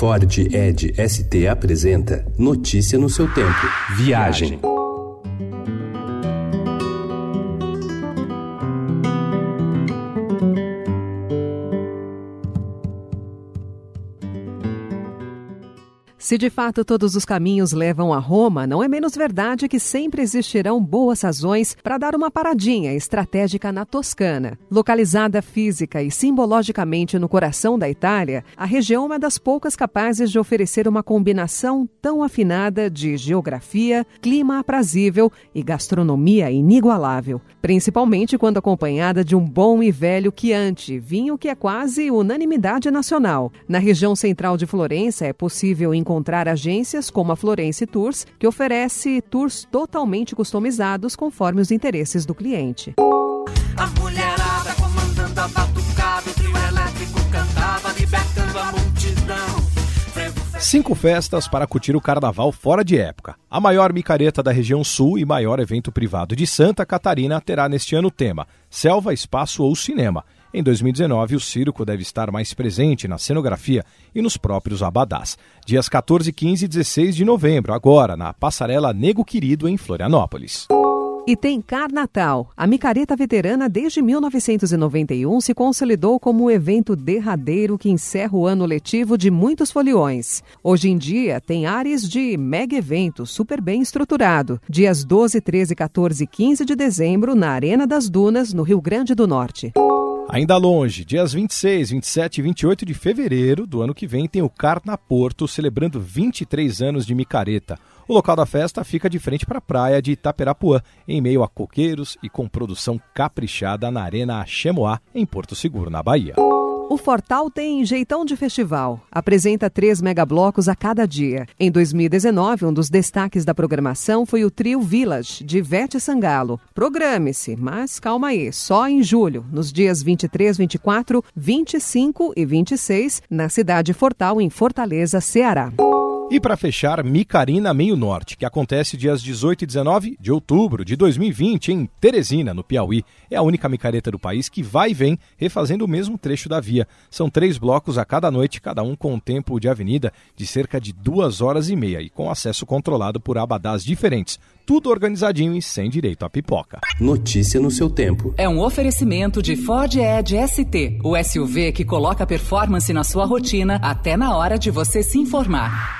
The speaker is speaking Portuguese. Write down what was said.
Ford Ed ST apresenta Notícia no seu tempo. Viagem. Se de fato todos os caminhos levam a Roma, não é menos verdade que sempre existirão boas razões para dar uma paradinha estratégica na Toscana. Localizada física e simbologicamente no coração da Itália, a região é das poucas capazes de oferecer uma combinação tão afinada de geografia, clima aprazível e gastronomia inigualável, principalmente quando acompanhada de um bom e velho Chianti, vinho que é quase unanimidade nacional. Na região central de Florença é possível encontrar encontrar agências como a Florence Tours, que oferece tours totalmente customizados conforme os interesses do cliente. A mulherada comandando a batucada, o trio elétrico cantava, libertando a multidão. Cinco festas para curtir o carnaval fora de época. A maior micareta da região sul e maior evento privado de Santa Catarina terá neste ano o tema Selva, Espaço ou Cinema. Em 2019, o circo deve estar mais presente na cenografia e nos próprios abadás. Dias 14, 15 e 16 de novembro, agora, na Passarela Nego Querido, em Florianópolis. E tem Carnatal. A micareta veterana desde 1991 se consolidou como o evento derradeiro que encerra o ano letivo de muitos foliões. Hoje em dia tem áreas de mega evento super bem estruturado. Dias 12, 13, 14 e 15 de dezembro na Arena das Dunas, no Rio Grande do Norte. Ainda longe, dias 26, 27 e 28 de fevereiro do ano que vem tem o Carna Porto celebrando 23 anos de micareta. O local da festa fica de frente para a praia de Itaperapuã, em meio a coqueiros e com produção caprichada na Arena Chemoá, em Porto Seguro, na Bahia. O Fortal tem jeitão de festival. Apresenta três megablocos a cada dia. Em 2019, um dos destaques da programação foi o trio Village, de Vete Sangalo. Programe-se, mas calma aí, só em julho, nos dias 23, 24, 25 e 26, na cidade Fortal, em Fortaleza, Ceará. E para fechar, Micarina Meio Norte, que acontece dias 18 e 19 de outubro de 2020 em Teresina, no Piauí. É a única micareta do país que vai e vem refazendo o mesmo trecho da via. São três blocos a cada noite, cada um com um tempo de avenida de cerca de duas horas e meia e com acesso controlado por abadás diferentes. Tudo organizadinho e sem direito a pipoca. Notícia no seu tempo. É um oferecimento de Ford Edge ST, o SUV que coloca performance na sua rotina até na hora de você se informar.